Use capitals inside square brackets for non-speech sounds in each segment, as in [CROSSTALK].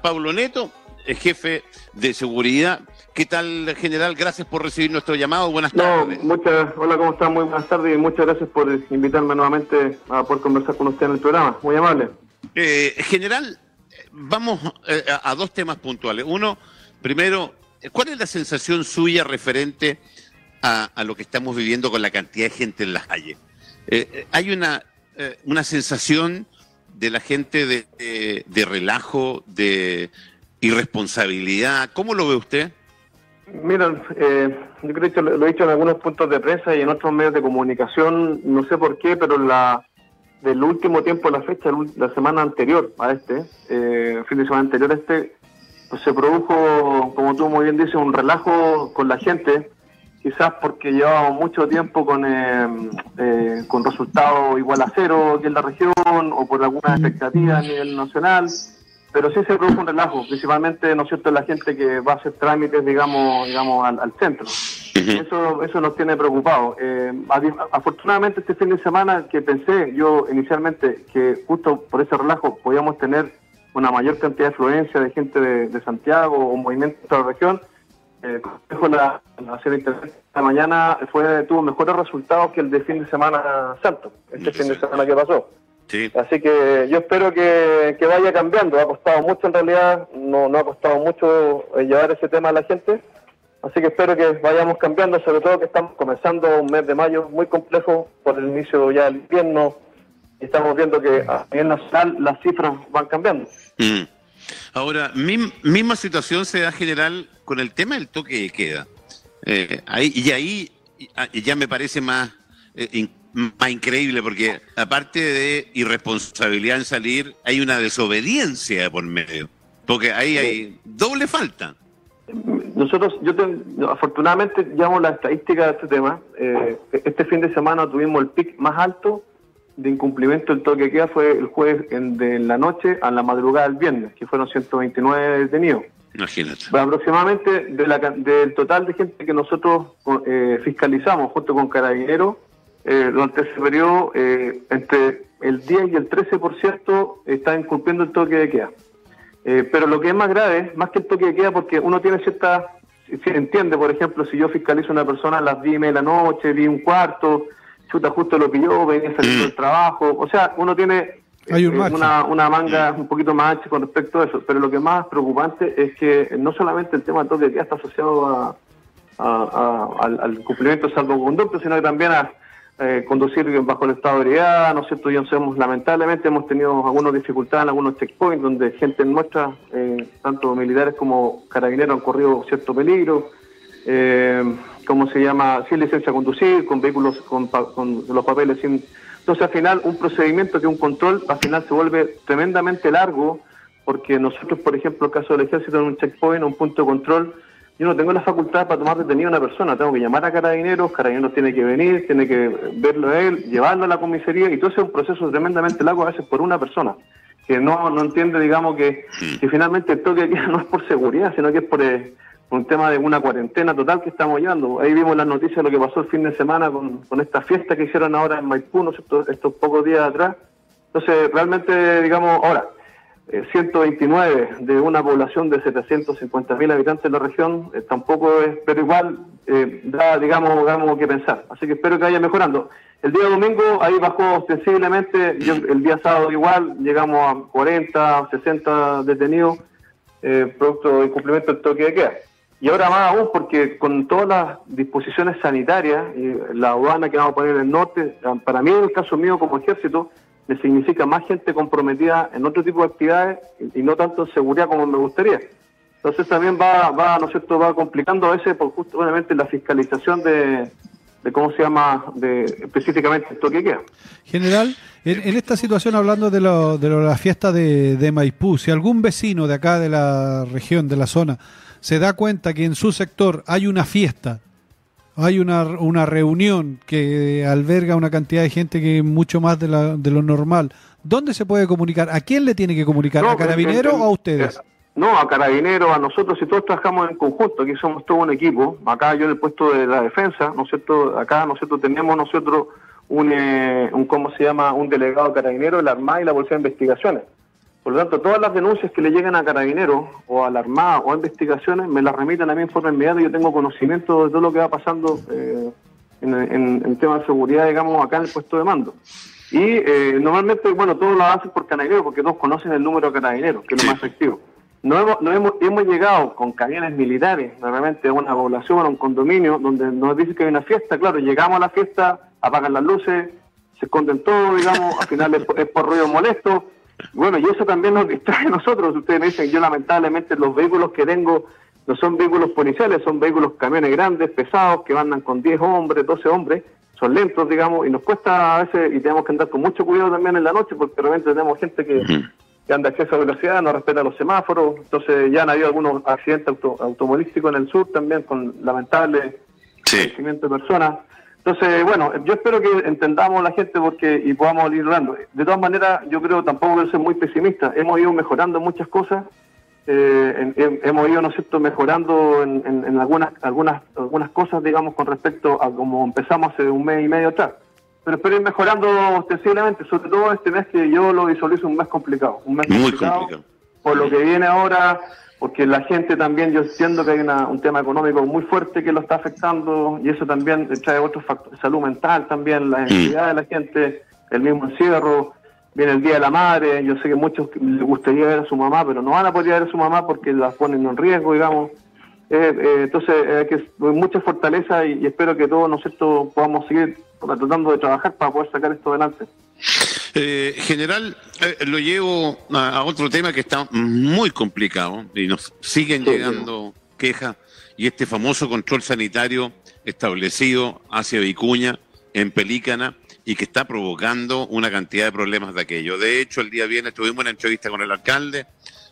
Pablo Neto, jefe de seguridad. ¿Qué tal, general? Gracias por recibir nuestro llamado. Buenas tardes. muchas, hola, ¿cómo están? Muy buenas tardes y muchas gracias por invitarme nuevamente a poder conversar con usted en el programa. Muy amable. Eh, general, vamos eh, a, dos temas puntuales. Uno, primero, ¿cuál es la sensación suya referente a, lo que estamos viviendo con la cantidad de gente en las calles? Eh, hay una, una sensación de la gente de, relajo, de irresponsabilidad. ¿Cómo lo ve usted? Mira, eh, yo creo que lo, he dicho en algunos puntos de prensa y en otros medios de comunicación, no sé por qué, pero la del último tiempo, la fecha, la semana anterior a este, eh, fin de semana anterior a este, pues se produjo, como tú muy bien dices, un relajo con la gente, quizás porque llevábamos mucho tiempo con, eh, eh, con resultados igual a cero aquí en la región o por algunas expectativas a nivel nacional, pero sí se produjo un relajo, principalmente, ¿no es cierto?, la gente que va a hacer trámites, digamos, digamos al, centro. Eso, eso nos tiene preocupados. Eh, afortunadamente este fin de semana que pensé yo inicialmente que justo por ese relajo podíamos tener una mayor cantidad de afluencia de gente de, de Santiago o movimiento de la región, Consejo la, la esta mañana fue tuvo mejores resultados que el de fin de semana santo, este fin de semana que pasó. Así que yo espero que, vaya cambiando. Ha costado mucho en realidad, no, no ha costado mucho eh, llevar ese tema a la gente. Así que espero que vayamos cambiando, sobre todo que estamos comenzando un mes de mayo muy complejo por el inicio ya del invierno. Y estamos viendo que a nivel nacional las cifras van cambiando. Mm. Ahora, misma situación se da general con el tema del toque de queda. Eh, ahí, y ahí ya me parece más, eh, más increíble porque aparte de irresponsabilidad en salir, hay una desobediencia por medio. Porque ahí hay doble falta. Nosotros, yo afortunadamente llamo la estadística de este tema. Eh, este fin de semana tuvimos el pic más alto de incumplimiento del toque queda fue el jueves en, de la noche a la madrugada del viernes, que fueron 129 detenidos. Imagínate. aproximadamente de la, del total de gente que nosotros eh, fiscalizamos junto con Carabineros, eh, durante ese periodo, eh, entre el 10 y el 13% están incumpliendo el toque de queda. Eh, pero lo que es más grave, más que el toque de queda, porque uno tiene cierta, si entiende, por ejemplo, si yo fiscalizo a una persona a las 10 de la noche, vi un cuarto, chuta justo lo pilló, venía saliendo del trabajo, o sea, uno tiene hay un una, una, manga un poquito más ancha con respecto a eso, pero lo que más preocupante es que no solamente el tema del toque de queda está asociado a, al, cumplimiento de salvoconducto, sino que también a eh, conducir bajo el estado de ebriedad, ¿no es cierto? Ya sabemos, lamentablemente hemos tenido algunas dificultades en algunos checkpoints donde gente nuestra, eh, tanto militares como carabineros, han corrido cierto peligro. Eh, ¿Cómo se llama? Sin licencia a conducir, con vehículos con, con los papeles sin entonces, al final, un procedimiento que un control, al final se vuelve tremendamente largo, porque nosotros, por ejemplo, el caso del ejército, en un checkpoint, un punto de control, yo no tengo la facultad para tomar detenido a una persona, tengo que llamar a carabineros, carabineros tiene que venir, tiene que verlo a él, llevarlo a la comisaría, y todo eso es un proceso tremendamente largo a veces por una persona, que no, no entiende, digamos, que, que finalmente el toque [LAUGHS] no es por seguridad, sino que es por... Eh, un tema de una cuarentena total que estamos llevando. Ahí vimos las noticias de lo que pasó el fin de semana con, con esta fiesta que hicieron ahora en Maipú, estos, pocos días atrás. Entonces, realmente, digamos, ahora, 129 eh, de una población de 750 mil habitantes en la región, eh, tampoco es, pero igual eh, da, digamos, digamos, que pensar. Así que espero que vaya mejorando. El día domingo ahí bajó ostensiblemente, el día sábado igual, llegamos a 40, 60 detenidos, producto de incumplimiento del toque de queda. Y ahora más aún porque con todas las disposiciones sanitarias y la aduana que vamos a poner en el norte, para mí en el caso mío como ejército, me significa más gente comprometida en otro tipo de actividades y no tanto en seguridad como me gustaría. Entonces también va, va ¿no es cierto?, va complicando a veces por justamente la fiscalización de, cómo se llama, de específicamente esto que queda. General, en, esta situación, hablando de, lo, de la fiesta de, de Maipú, si algún vecino de acá de la región, de la zona, se da cuenta que en su sector hay una fiesta, hay una, una reunión que alberga una cantidad de gente que es mucho más de, la, de lo normal, ¿dónde se puede comunicar? ¿A quién le tiene que comunicar? ¿A Carabinero o a ustedes? No, a Carabineros, a nosotros, y todos trabajamos en conjunto, aquí somos todo un equipo, acá yo en el puesto de la defensa, ¿no es cierto? Acá nosotros tenemos nosotros un, eh, un ¿cómo se llama? Un delegado carabinero, la Armada y la Policía de Investigaciones. Por lo tanto, todas las denuncias que le llegan a carabineros o a la Armada o a investigaciones me las remiten a mí en forma inmediata. Yo tengo conocimiento de todo lo que va pasando eh, en, en, temas de seguridad, digamos, acá en el puesto de mando. Y eh, normalmente, bueno, todos lo hacen por carabineros porque todos conocen el número de carabineros, que es lo más efectivo. No hemos, no hemos, hemos llegado con camiones militares, normalmente a una población, a un condominio, donde nos dicen que hay una fiesta. Claro, llegamos a la fiesta, apagan las luces, se esconden todo, digamos, al final es, es por ruido molesto bueno, y eso también nos distrae a nosotros. Ustedes me dicen, yo lamentablemente los vehículos que tengo no son vehículos policiales, son vehículos camiones grandes, pesados, que andan con 10 hombres, 12 hombres, son lentos, digamos, y nos cuesta a veces, y tenemos que andar con mucho cuidado también en la noche, porque realmente tenemos gente que, anda a exceso de velocidad, no respeta los semáforos, entonces ya han habido algunos accidentes auto, automovilísticos en el sur también, con lamentable fallecimiento de personas. Entonces, bueno, yo espero que entendamos la gente porque y podamos ir hablando. De todas maneras, yo creo tampoco voy ser muy pesimista. Hemos ido mejorando muchas cosas, eh, hemos ido, ¿no es cierto?, mejorando en, algunas, algunas, algunas cosas, digamos, con respecto a como empezamos hace un mes y medio atrás. Pero espero ir mejorando ostensiblemente, sobre todo este mes que yo lo visualizo un mes complicado. Un mes muy complicado. Por lo que viene ahora porque la gente también, yo entiendo que hay un tema económico muy fuerte que lo está afectando y eso también trae otros factores, salud mental también, la ansiedad de la gente, el mismo encierro, viene el Día de la Madre, yo sé que muchos les gustaría ver a su mamá, pero no van a poder ver a su mamá porque la ponen en riesgo, digamos. Eh, eh, entonces, hay que mucha fortaleza y, espero que todos nosotros podamos seguir tratando de trabajar para poder sacar esto adelante. Eh, general, eh, lo llevo a, otro tema que está muy complicado y nos siguen llegando quejas y este famoso control sanitario establecido hacia Vicuña, en Pelícana, y que está provocando una cantidad de problemas de aquello. De hecho, el día viernes tuvimos una entrevista con el alcalde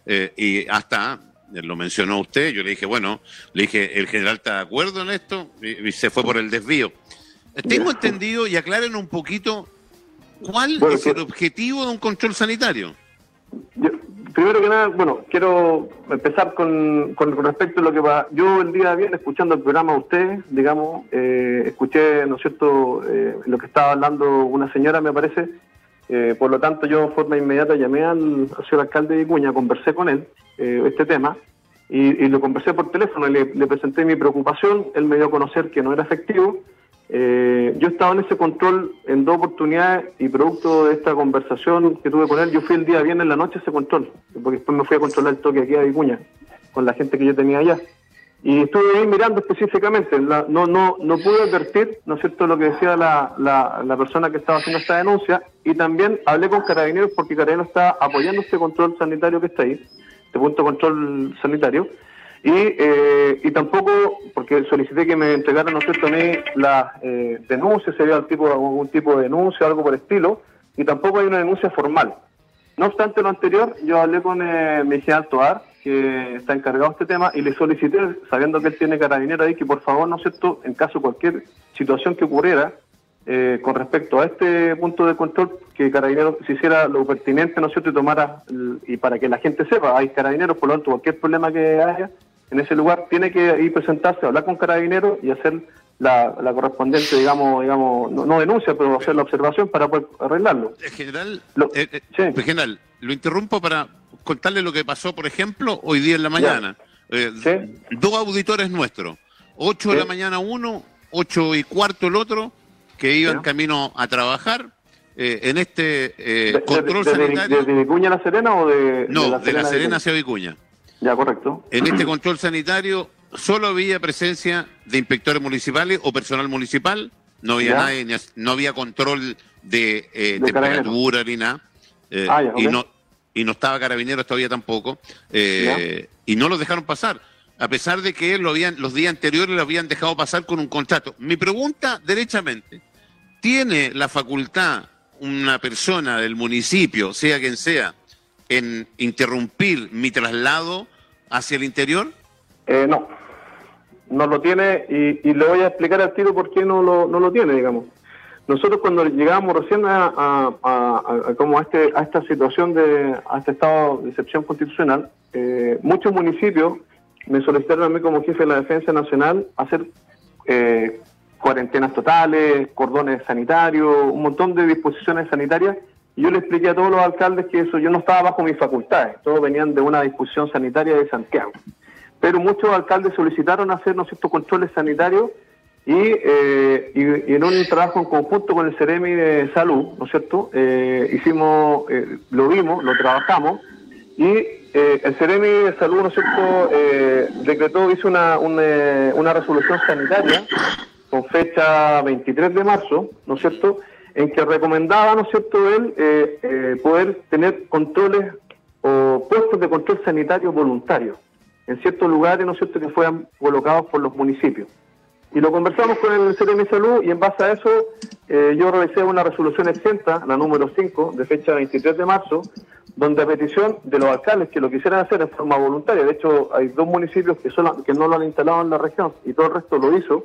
eh, y hasta lo mencionó usted, yo le dije, bueno, le dije, el general está de acuerdo en esto y, se fue por el desvío. Tengo entendido, y aclaren un poquito, ¿Cuál es el objetivo de un control sanitario? primero que nada, bueno, quiero empezar con, con respecto a lo que va. Yo el día de viernes, escuchando el programa de usted, digamos, eh, escuché, ¿no es cierto?, eh, lo que estaba hablando una señora, me parece. Eh, por lo tanto, yo de forma inmediata llamé al, señor alcalde de Vicuña, conversé con él este tema y, lo conversé por teléfono, le, le presenté mi preocupación, él me dio a conocer que no era efectivo eh, yo he estado en ese control en dos oportunidades y producto de esta conversación que tuve con él, yo fui el día viernes en la noche a ese control, porque después me fui a controlar el toque aquí a Vicuña, con la gente que yo tenía allá. Y estuve ahí mirando específicamente, no, no, no pude advertir, ¿no es cierto?, lo que decía la, la, la persona que estaba haciendo esta denuncia, y también hablé con Carabineros porque Carabineros está apoyando este control sanitario que está ahí, este punto de control sanitario, y, eh, y tampoco, porque solicité que me entregaran, ¿no sé, la eh, denuncia, si había algún tipo de denuncia, algo por estilo, y tampoco hay una denuncia formal. No obstante lo anterior, yo hablé con eh, mi Toar, que está encargado de este tema, y le solicité, sabiendo que él tiene carabinero ahí, que por favor, ¿no es cierto?, en caso de cualquier situación que ocurriera, eh, con respecto a este punto de control, que Carabineros se hiciera lo pertinente, ¿no es cierto?, y tomara, y para que la gente sepa, hay carabineros, por lo tanto, cualquier problema que haya, en ese lugar, tiene que ir presentarse, hablar con carabineros y hacer la, correspondiente, digamos, digamos no, denuncia, pero hacer la observación para poder arreglarlo. Eh, general, lo, eh, eh, general, lo interrumpo para contarle lo que pasó, por ejemplo, hoy día en la mañana. Dos auditores nuestros, 8 de la mañana uno, 8 y cuarto el otro, que iban camino a trabajar. en este control sanitario. ¿De, Vicuña a La Serena o de.? No, de La Serena, hacia Vicuña. Ya, correcto. En este control sanitario solo había presencia de inspectores municipales o personal municipal, no había nadie, no había control de, eh, temperatura ni nada, eh, ah, y, no, y no estaba carabineros todavía tampoco, eh, y no los dejaron pasar, a pesar de que lo habían, los días anteriores lo habían dejado pasar con un contrato. Mi pregunta, derechamente, ¿tiene la facultad una persona del municipio, sea quien sea, en interrumpir mi traslado hacia el interior? Eh, no, no lo tiene y, le voy a explicar al tiro por qué no lo, no lo tiene, digamos. Nosotros cuando llegamos recién a, a, como a, este, a esta situación de a este estado de excepción constitucional, eh, muchos municipios me solicitaron a mí como jefe de la Defensa Nacional hacer eh, cuarentenas totales, cordones sanitarios, un montón de disposiciones sanitarias Y yo le expliqué a todos los alcaldes que eso yo no estaba bajo mis facultades, todos venían de una discusión sanitaria de Santiago. Pero muchos alcaldes solicitaron hacer estos controles sanitarios eh, y, en un trabajo en conjunto con el CEREMI de Salud, ¿no es cierto? Eh, hicimos, eh, lo vimos, lo trabajamos y el CEREMI de Salud, ¿no es cierto?, decretó, hizo una, una resolución sanitaria con fecha 23 de marzo, ¿no es cierto?, en que recomendaba, ¿no es cierto?, él eh, eh, poder tener controles o puestos de control sanitario voluntarios en ciertos lugares, ¿no es cierto?, que fueran colocados por los municipios. Y lo conversamos con el CRM Salud y en base a eso eh, yo realicé una resolución exenta, la número 5, de fecha 23 de marzo, donde a petición de los alcaldes que lo quisieran hacer en forma voluntaria, de hecho hay dos municipios que, que no lo han instalado en la región y todo el resto lo hizo,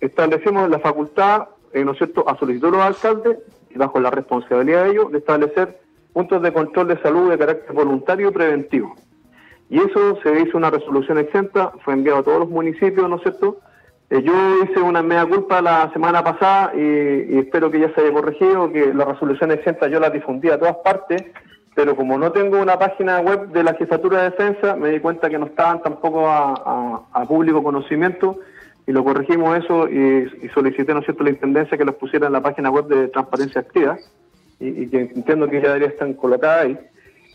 establecimos la facultad eh, ¿no es cierto?, a solicitud de los alcaldes bajo la responsabilidad de ellos de establecer puntos de control de salud de carácter voluntario y preventivo. Y eso se hizo una resolución exenta, fue enviado a todos los municipios, ¿no es cierto? Eh, yo hice una media culpa la semana pasada y, espero que ya se haya corregido, que la resolución exenta yo la difundí a todas partes, pero como no tengo una página web de la Jefatura de Defensa, me di cuenta que no estaban tampoco a público conocimiento y lo corregimos eso y, solicité, ¿no cierto?, la Intendencia que los pusiera en la página web de Transparencia Activa y, que entiendo que ya debería estar colocada ahí.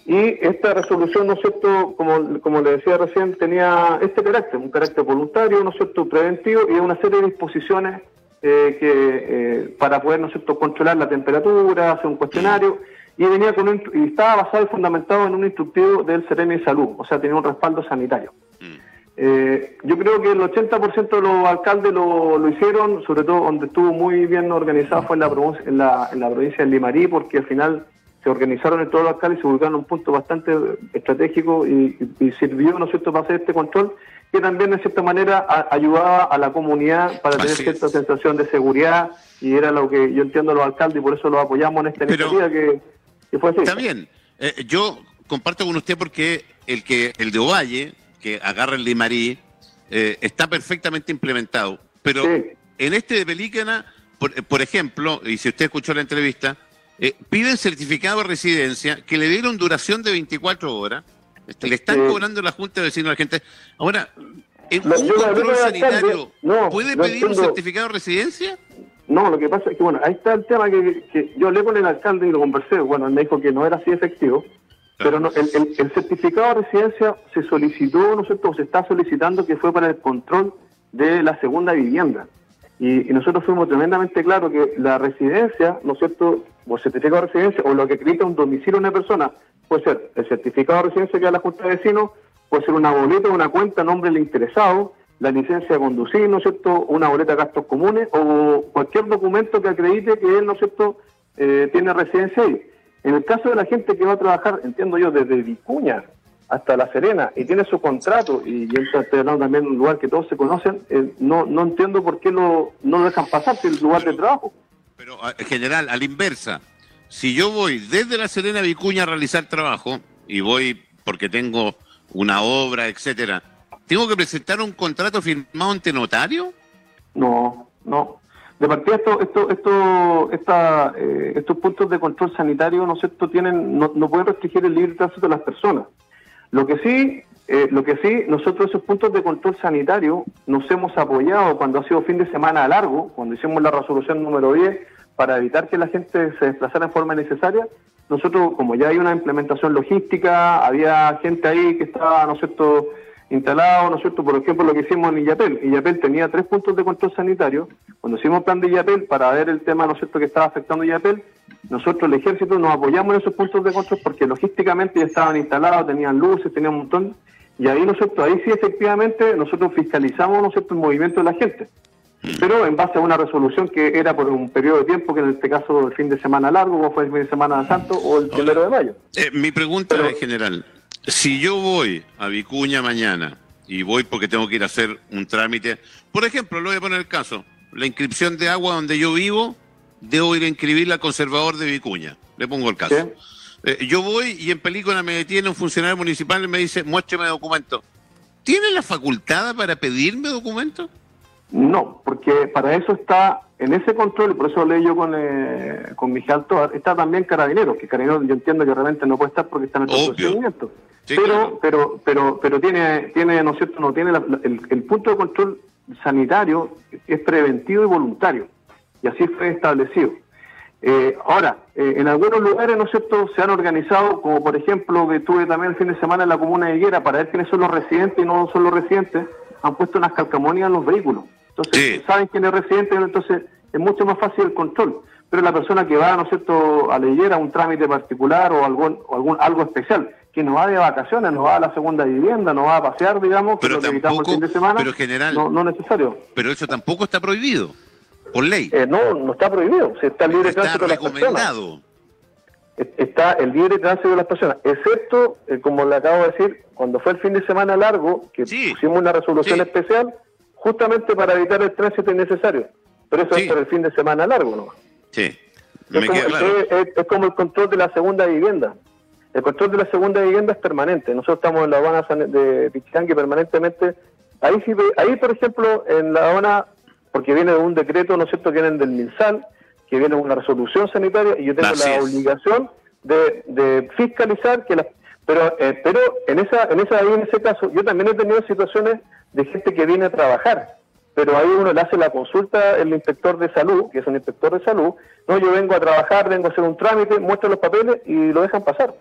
Y esta resolución, ¿no es cierto?, como, como le decía recién, tenía este carácter, un carácter voluntario, ¿no es cierto?, preventivo y una serie de disposiciones eh, que eh, para poder, ¿no cierto?, controlar la temperatura, hacer un cuestionario y venía con y estaba basado y fundamentado en un instructivo del CEREMI de Salud, o sea, tenía un respaldo sanitario. Mm. Eh, yo creo que el 80% de los alcaldes lo, lo, hicieron, sobre todo donde estuvo muy bien organizado fue en la, en la, en la provincia de Limarí, porque al final se organizaron en todos los alcaldes y se ubicaron en un punto bastante estratégico y, sirvió, ¿no es cierto?, para hacer este control, que también, de cierta manera, ayudaba a la comunidad para tener cierta sensación de seguridad y era lo que yo entiendo a los alcaldes y por eso los apoyamos en esta iniciativa que, fue así. Está bien. Eh, yo comparto con usted porque el que el de Ovalle que agarra el Limarí, eh, está perfectamente implementado. Pero en este de Pelícana, por, ejemplo, y si usted escuchó la entrevista, eh, piden certificado de residencia que le dieron duración de 24 horas. Este, le están cobrando la Junta de Vecinos a la gente. Ahora, ¿en un control sanitario puede pedir un certificado de residencia? No, lo que pasa es que, bueno, ahí está el tema que, que yo hablé con el alcalde y lo conversé. Bueno, él me dijo que no era así efectivo. Pero no, el, certificado de residencia se solicitó, ¿no es cierto? Se está solicitando que fue para el control de la segunda vivienda. Y, nosotros fuimos tremendamente claros que la residencia, ¿no es cierto? O certificado de residencia, o lo que acredita un domicilio de una persona, puede ser el certificado de residencia que da la Junta de Vecinos, puede ser una boleta, una cuenta nombre del interesado, la licencia de conducir, ¿no es cierto? Una boleta de gastos comunes o cualquier documento que acredite que él, ¿no es cierto?, eh, tiene residencia ahí. En el caso de la gente que va a trabajar, entiendo yo, desde Vicuña hasta La Serena y tiene su contrato, y yo estoy hablando también de un lugar que todos se conocen, eh, no, no entiendo por qué lo, no lo dejan pasar si el lugar de trabajo. Pero, en general, a la inversa, si yo voy desde La Serena a Vicuña a realizar trabajo, y voy porque tengo una obra, etcétera, ¿tengo que presentar un contrato firmado ante notario? No, no. De partida, esto, esto, esto, esta, eh, estos puntos de control sanitario, ¿no es cierto?, tienen, no, no, pueden restringir el libre tránsito de las personas. Lo que sí, eh, lo que sí, nosotros esos puntos de control sanitario nos hemos apoyado cuando ha sido fin de semana largo, cuando hicimos la resolución número 10 para evitar que la gente se desplazara en forma innecesaria. Nosotros, como ya hay una implementación logística, había gente ahí que estaba, ¿no es cierto?, instalado, ¿no es cierto? Por ejemplo, lo que hicimos en Illapel. Illapel tenía tres puntos de control sanitario. Cuando hicimos plan de Illapel para ver el tema, ¿no es cierto?, que estaba afectando Illapel, nosotros, el ejército, nos apoyamos en esos puntos de control porque logísticamente ya estaban instalados, tenían luces, tenían un montón. Y ahí, ¿no es cierto?, ahí sí efectivamente nosotros fiscalizamos, ¿no es cierto?, el movimiento de la gente. Pero en base a una resolución que era por un periodo de tiempo, que en este caso el fin de semana largo, como fue el fin de semana santo o el primero de mayo. Eh, mi pregunta es general, si yo voy a Vicuña mañana y voy porque tengo que ir a hacer un trámite, por ejemplo, le voy a poner el caso, la inscripción de agua donde yo vivo, debo ir a inscribirla al conservador de Vicuña. Le pongo el caso. Eh, yo voy y en película me detiene un funcionario municipal y me dice, muéstrame documento. ¿Tiene la facultad para pedirme documento? No, porque para eso está en ese control, y por eso leí yo con, eh, con Miguel Toar, está también Carabineros, que Carabineros yo entiendo que realmente no puede estar porque está en el procedimiento. pero, pero, pero, pero tiene, tiene, ¿no es cierto? No tiene el, el punto de control sanitario es preventivo y voluntario. Y así fue establecido. Eh, ahora, eh, en algunos lugares, ¿no es cierto?, se han organizado, como por ejemplo, que tuve también el fin de semana en la comuna de Higuera, para ver quiénes son los residentes y no son los residentes, han puesto unas calcamonías en los vehículos. Entonces, saben quién es residente, entonces es mucho más fácil el control. Pero la persona que va, ¿no es cierto?, a la Higuera, un trámite particular o algún, algún algo especial, que no va de vacaciones, no va a la segunda vivienda, no va a pasear, digamos, pero que tampoco, el fin de semana, pero general, no, no necesario. Pero eso tampoco está prohibido por ley. Eh, no, no está prohibido. está el libre tránsito de las personas. Está el libre tránsito de las personas, excepto, eh, como le acabo de decir, cuando fue el fin de semana largo, que pusimos una resolución especial justamente para evitar el tránsito innecesario. Pero eso es por el fin de semana largo, ¿no? Sí. es, como, como el control de la segunda vivienda. El control de la segunda vivienda es permanente. Nosotros estamos en la Habana de Pichangui permanentemente. Ahí, ahí, por ejemplo, en la Habana porque viene de un decreto, ¿no es cierto?, que viene del MinSal, que viene de una resolución sanitaria, y yo tengo la obligación de, fiscalizar que las... Pero, eh, pero en esa, en esa, en ese caso, yo también he tenido situaciones de gente que viene a trabajar, pero ahí uno le hace la consulta el inspector de salud, que es un inspector de salud, no, yo vengo a trabajar, vengo a hacer un trámite, muestro los papeles y lo dejan pasar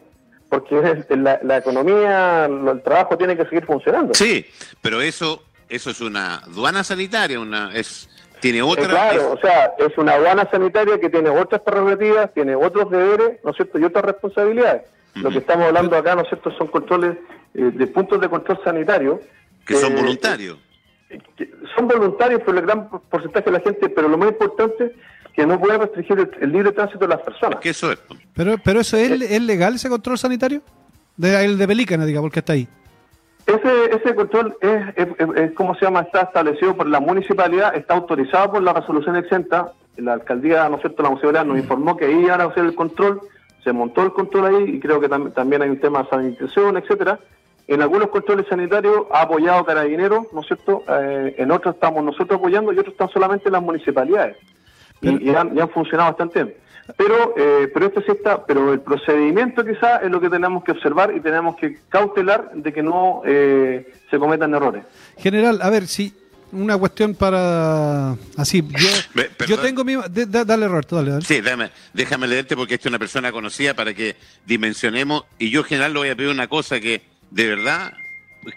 porque la, la, economía, el trabajo tiene que seguir funcionando. Sí, pero eso eso es una aduana sanitaria, una es tiene otra. claro, o sea, es una aduana sanitaria que tiene otras prerrogativas, tiene otros deberes, ¿no es cierto? Y otras responsabilidades. Lo que estamos hablando acá, ¿no es cierto? Son controles eh, de puntos de control sanitario. Que son voluntarios. son voluntarios por el gran porcentaje de la gente, pero lo más importante que no puede restringir el, libre tránsito de las personas. que eso es. Pero, pero eso es, es legal ese control sanitario? De, el de Pelícana, digamos, porque está ahí. Ese, ese control es, es, como se llama, está establecido por la municipalidad, está autorizado por la resolución exenta. La alcaldía, ¿no es cierto?, la municipalidad nos informó que ahí iban a hacer el control, se montó el control ahí y creo que también hay un tema de sanitización, etcétera. En algunos controles sanitarios ha apoyado Carabineros, ¿no es cierto? Eh, en otros estamos nosotros apoyando y otros están solamente las municipalidades. Y, han, y han funcionado bastante bien. Pero, eh, pero esto sí está, pero el procedimiento quizá es lo que tenemos que observar y tenemos que cautelar de que no eh, se cometan errores. General, a ver, si una cuestión para así, yo, [LAUGHS] yo tengo mi dale Roberto, dale, Sí, déjame, déjame leerte porque esta es una persona conocida para que dimensionemos y yo general le voy a pedir una cosa que de verdad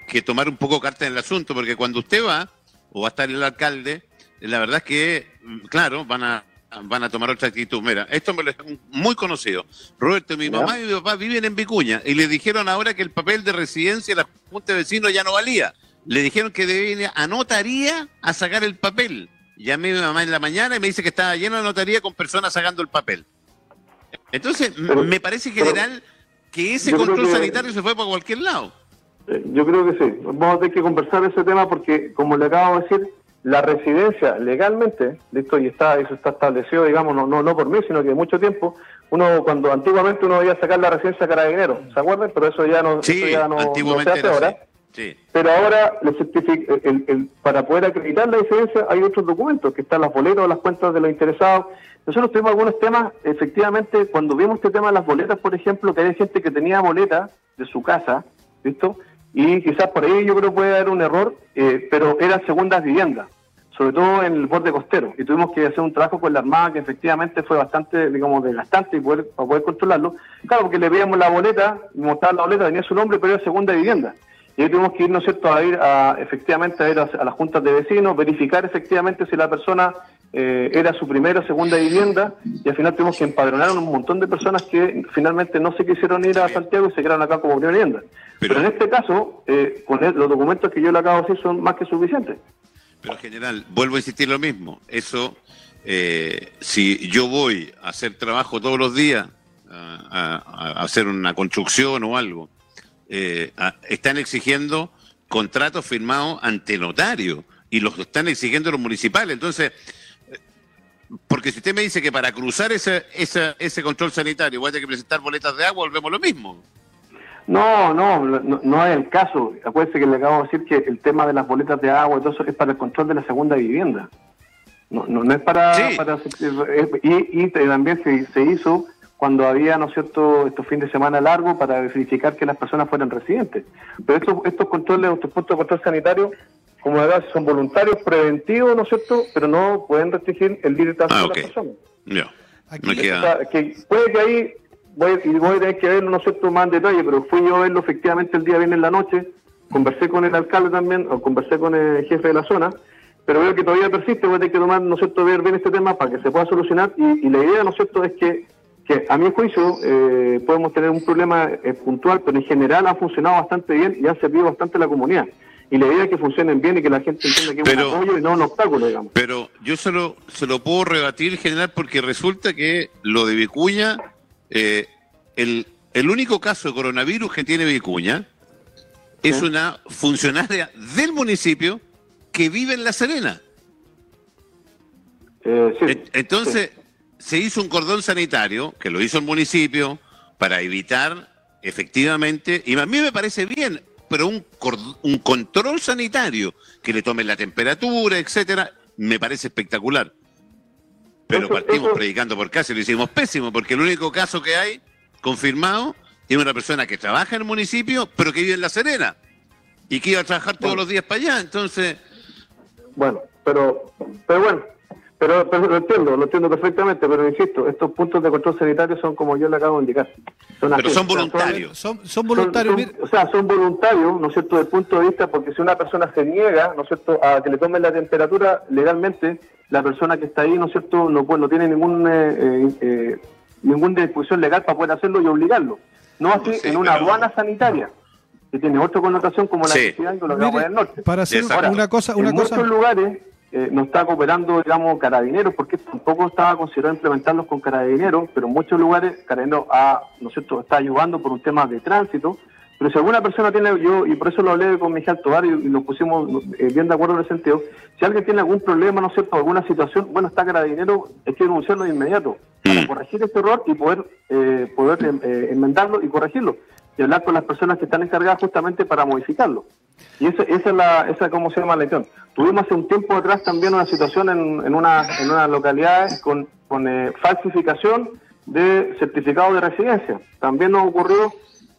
que tomar un poco carta en el asunto porque cuando usted va o va a estar el alcalde, la verdad es que claro, van a van a tomar otra actitud. Mira, esto me lo es muy conocido. Roberto, mi mamá y mi papá viven en Vicuña y le dijeron ahora que el papel de residencia de la Junta de Vecinos ya no valía. Le dijeron que debía a notaría a sacar el papel. Llamé a mi mamá en la mañana y me dice que estaba lleno de notaría con personas sacando el papel. Entonces, me parece general que ese control sanitario se fue para cualquier lado. Eh, yo creo que sí. Vamos a tener que conversar ese tema porque, como le acabo de decir, la residencia legalmente, listo, y está, eso está establecido, digamos, no, no, no por mí, sino que mucho tiempo, uno cuando antiguamente uno iba a sacar la residencia carabinero, ¿se acuerdan? Pero eso ya no, sí, ya no, se hace ahora. Sí. Pero ahora, el, el, para poder acreditar la residencia hay otros documentos, que están las boletas o las cuentas de los interesados. Nosotros tuvimos algunos temas, efectivamente, cuando vimos este tema de las boletas, por ejemplo, que hay gente que tenía boletas de su casa, ¿listo? Y quizás por ahí yo creo puede haber un error, eh, pero eran segundas viviendas sobre todo en el borde costero. Y tuvimos que hacer un trabajo con la Armada que efectivamente fue bastante, digamos, desgastante y poder, para poder controlarlo. Claro, porque le veíamos la boleta, mostraba la boleta, tenía su nombre, pero era segunda vivienda. Y ahí tuvimos que ir, ¿no es cierto?, a ir a, efectivamente a ir a, las juntas de vecinos, verificar efectivamente si la persona eh, era su primera o segunda vivienda, y al final tuvimos que empadronar a un montón de personas que finalmente no se quisieron ir a Santiago y se quedaron acá como primera vivienda. Pero, en este caso, eh, con los documentos que yo le acabo de decir son más que suficientes. Pero en general, vuelvo a insistir lo mismo. Eso, eh, si yo voy a hacer trabajo todos los días, a, hacer una construcción o algo, eh, están exigiendo contratos firmados ante notario y los están exigiendo los municipales. Entonces, porque si usted me dice que para cruzar ese, ese, ese control sanitario voy a tener que presentar boletas de agua, volvemos lo mismo. No, no, no, no es el caso. Acuérdense que le acabo de decir que el tema de las boletas de agua y todo eso es para el control de la segunda vivienda. No, no, es para... para y, y también se, se hizo cuando había, ¿no es cierto?, estos fines de semana largos para verificar que las personas fueran residentes. Pero estos, estos controles, estos puntos de control sanitario, como verdad, son voluntarios, preventivos, ¿no es cierto?, pero no pueden restringir el libre tránsito ah, de las personas. que puede que ahí, voy, y voy a tener que verlo, ¿no es cierto?, más en detalle, pero fui yo a verlo efectivamente el día viernes en la noche, conversé con el alcalde también, o conversé con el jefe de la zona, pero veo que todavía persiste, voy a tener que tomar, ¿no es cierto?, ver bien este tema para que se pueda solucionar, y, y la idea, ¿no es cierto?, es que que a mi juicio eh, podemos tener un problema eh, puntual, pero en general ha funcionado bastante bien y ha servido bastante a la comunidad. Y la idea es que funcionen bien y que la gente entienda que es un apoyo y no un obstáculo, digamos. Pero yo se lo, se lo puedo rebatir, general, porque resulta que lo de Vicuña, eh, el, el único caso de coronavirus que tiene Vicuña es una funcionaria del municipio que vive en La Serena. sí, Entonces, se hizo un cordón sanitario, que lo hizo el municipio, para evitar efectivamente, y a mí me parece bien, pero un, un control sanitario, que le tomen la temperatura, etcétera, me parece espectacular. Pero partimos predicando por casa y lo hicimos pésimo, porque el único caso que hay confirmado es una persona que trabaja en el municipio, pero que vive en La Serena, y que iba a trabajar todos los días para allá, entonces... Bueno, pero, pero bueno, pero, lo entiendo, lo entiendo perfectamente, pero insisto, estos puntos de control sanitario son como yo le acabo de indicar. pero son voluntarios. Son, voluntarios. o sea, son voluntarios, ¿no es cierto?, desde el punto de vista, porque si una persona se niega, ¿no es cierto?, a que le tomen la temperatura, legalmente, la persona que está ahí, ¿no es cierto?, no, pues, no tiene ningún, eh, eh, eh, ninguna disposición legal para poder hacerlo y obligarlo. No así en una aduana sanitaria que tiene otra connotación como la sí. lo que del norte. Para hacer una cosa, una en cosa. muchos lugares eh, no está cooperando, digamos, carabineros, porque tampoco estaba considerado implementarlos con carabineros, pero en muchos lugares carabineros ha, ¿no es cierto?, está ayudando por un tema de tránsito. Pero si alguna persona tiene, yo, y por eso lo hablé con Miguel Tobar y, y, lo pusimos eh, bien de acuerdo en ese sentido, si alguien tiene algún problema, ¿no es cierto?, alguna situación, bueno, está carabinero, hay que denunciarlo de inmediato para corregir este error y poder, eh, poder enmendarlo y corregirlo y hablar con las personas que están encargadas justamente para modificarlo. Y esa, esa es la, esa cómo se llama la lección. Tuvimos hace un tiempo atrás también una situación en, en, una, en unas localidades con, eh, falsificación de certificado de residencia. También nos ocurrió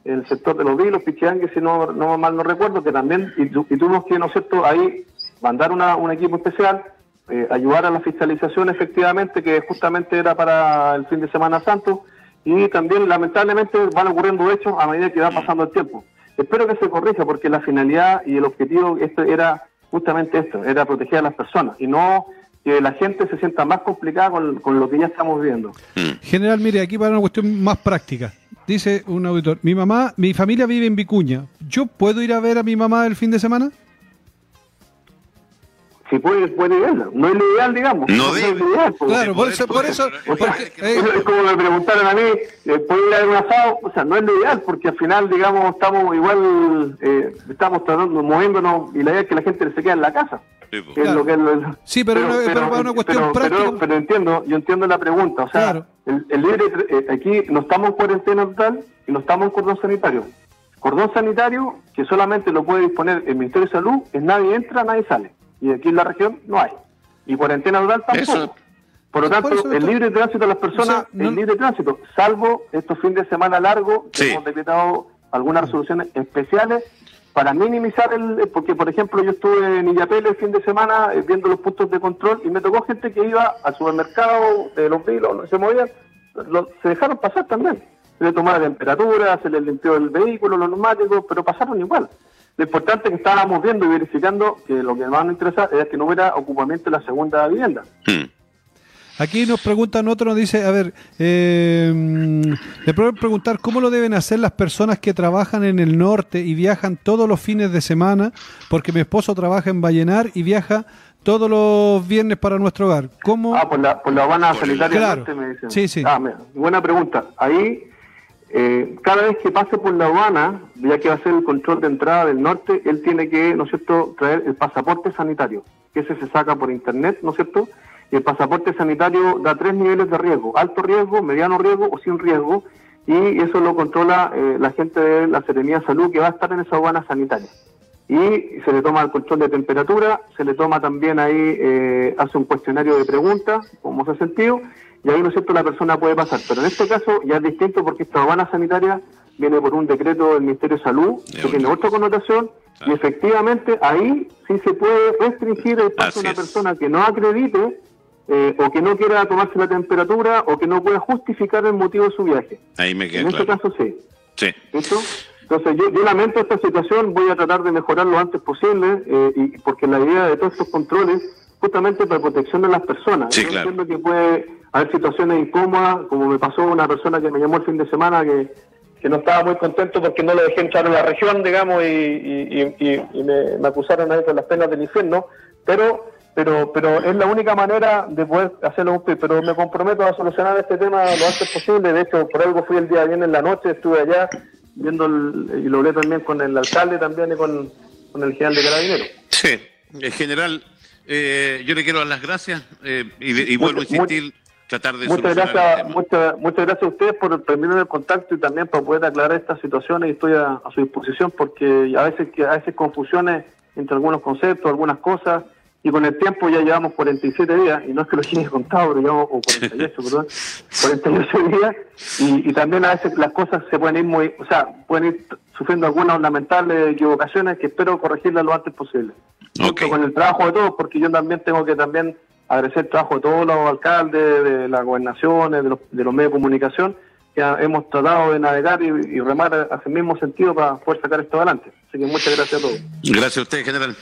en el sector de los vilos, Pichiangue, si no, no mal no recuerdo, que también, y, tuvimos que, ¿no es cierto?, ahí mandar una, un equipo especial, eh, ayudar a la fiscalización efectivamente, que justamente era para el fin de Semana Santo, y también lamentablemente van ocurriendo hechos a medida que va pasando el tiempo. Espero que se corrija porque la finalidad y el objetivo este era justamente esto, era proteger a las personas y no que la gente se sienta más complicada con, lo que ya estamos viendo. General, mire, aquí para una cuestión más práctica. Dice un auditor, mi mamá, mi familia vive en Vicuña. ¿Yo puedo ir a ver a mi mamá el fin de semana? Si puede, puede verla. No es lo ideal, digamos. No, es lo ideal. Claro, por eso, por eso. Eh, es como me preguntaron a mí, eh, ¿puedo ir a ver un asado? O sea, no es lo ideal, porque al final, digamos, estamos igual, eh, estamos tratando, moviéndonos, y la idea es que la gente se quede en la casa. Sí, sí pero, pero, una, una cuestión práctica. Pero, entiendo, yo entiendo la pregunta. O sea, el, el, libre, eh, aquí no estamos en cuarentena total y no estamos en cordón sanitario. Cordón sanitario que solamente lo puede disponer el Ministerio de Salud, es nadie entra, nadie sale y aquí en la región no hay. Y cuarentena rural tampoco. Por lo tanto, el libre tránsito de las personas, el libre tránsito, salvo estos fines de semana largos, que hemos decretado algunas resoluciones especiales para minimizar el... Porque, por ejemplo, yo estuve en Illapel el fin de semana eh, viendo los puntos de control y me tocó gente que iba al supermercado, de los vilos, se movían, se dejaron pasar también. Se le tomaba la temperatura, se les limpió el vehículo, los neumáticos, pero pasaron igual. Lo importante es que estábamos viendo y verificando que lo que más nos interesa era que no hubiera ocupamiento de la segunda vivienda. Hmm. Aquí nos preguntan otro, nos dice, a ver, eh, le puedo preguntar cómo lo deben hacer las personas que trabajan en el norte y viajan todos los fines de semana, porque mi esposo trabaja en Vallenar y viaja todos los viernes para nuestro hogar. ¿Cómo? Ah, por la, por la Habana Sanitaria claro. norte, me dicen. Sí, sí. Ah, buena pregunta. Ahí eh, cada vez que pase por la aduana, ya que va a ser el control de entrada del norte, él tiene que, ¿no es cierto?, traer el pasaporte sanitario, que ese se saca por internet, ¿no es cierto? Y el pasaporte sanitario da tres niveles de riesgo, alto riesgo, mediano riesgo o sin riesgo, y eso lo controla eh, la gente de la Seremía Salud que va a estar en esa aduana sanitaria. y se le toma el control de temperatura, se le toma también ahí, eh, hace un cuestionario de preguntas, cómo se ha sentido, y ahí, ¿no es cierto?, la persona puede pasar. Pero en este caso ya es distinto porque esta aduana sanitaria viene por un decreto del Ministerio de Salud, que tiene otra connotación, y efectivamente ahí sí se puede restringir el paso de una persona que no acredite eh, o que no quiera tomarse la temperatura o que no pueda justificar el motivo de su viaje. Ahí me queda En claro. este caso sí. Sí. ¿Listo? Entonces yo, yo lamento esta situación, voy a tratar de mejorar lo antes posible, eh, y porque la idea de todos estos controles justamente para protección de las personas. Sí, claro. entiendo que puede haber situaciones incómodas, como me pasó una persona que me llamó el fin de semana que, que no estaba muy contento porque no lo dejé entrar a la región, digamos, y, y- y- y- y me, me acusaron ahí con las penas del infierno, pero pero pero es la única manera de poder hacerlo, pero me comprometo a solucionar este tema lo antes posible, de hecho, por algo fui el día bien en la noche, estuve allá viendo el- y lo hablé también con el alcalde también y con, con el general de carabineros. Sí, en general, eh, yo le quiero dar las gracias eh, y, y vuelvo a insistir, tratar de Muchas gracias, muchas, muchas gracias a ustedes por permitirme el contacto y también para poder aclarar estas situaciones y estoy a, a su disposición porque a veces que a veces confusiones entre algunos conceptos, algunas cosas y con el tiempo ya llevamos 47 días y no es que lo haya [LAUGHS] contado, pero llevamos o 48, perdón, [LAUGHS] 48 días y, y también a veces las cosas se pueden ir muy, o sea, pueden ir sufriendo algunas lamentables equivocaciones que espero corregirlas lo antes posible. Ok. Junto con el trabajo de todos, porque yo también tengo que también agradecer el trabajo de todos los alcaldes, de las gobernaciones, de los, de los medios de comunicación, que hemos tratado de navegar y, y remar hacia el mismo sentido para poder sacar esto adelante. Así que muchas gracias a todos. Gracias a usted, general.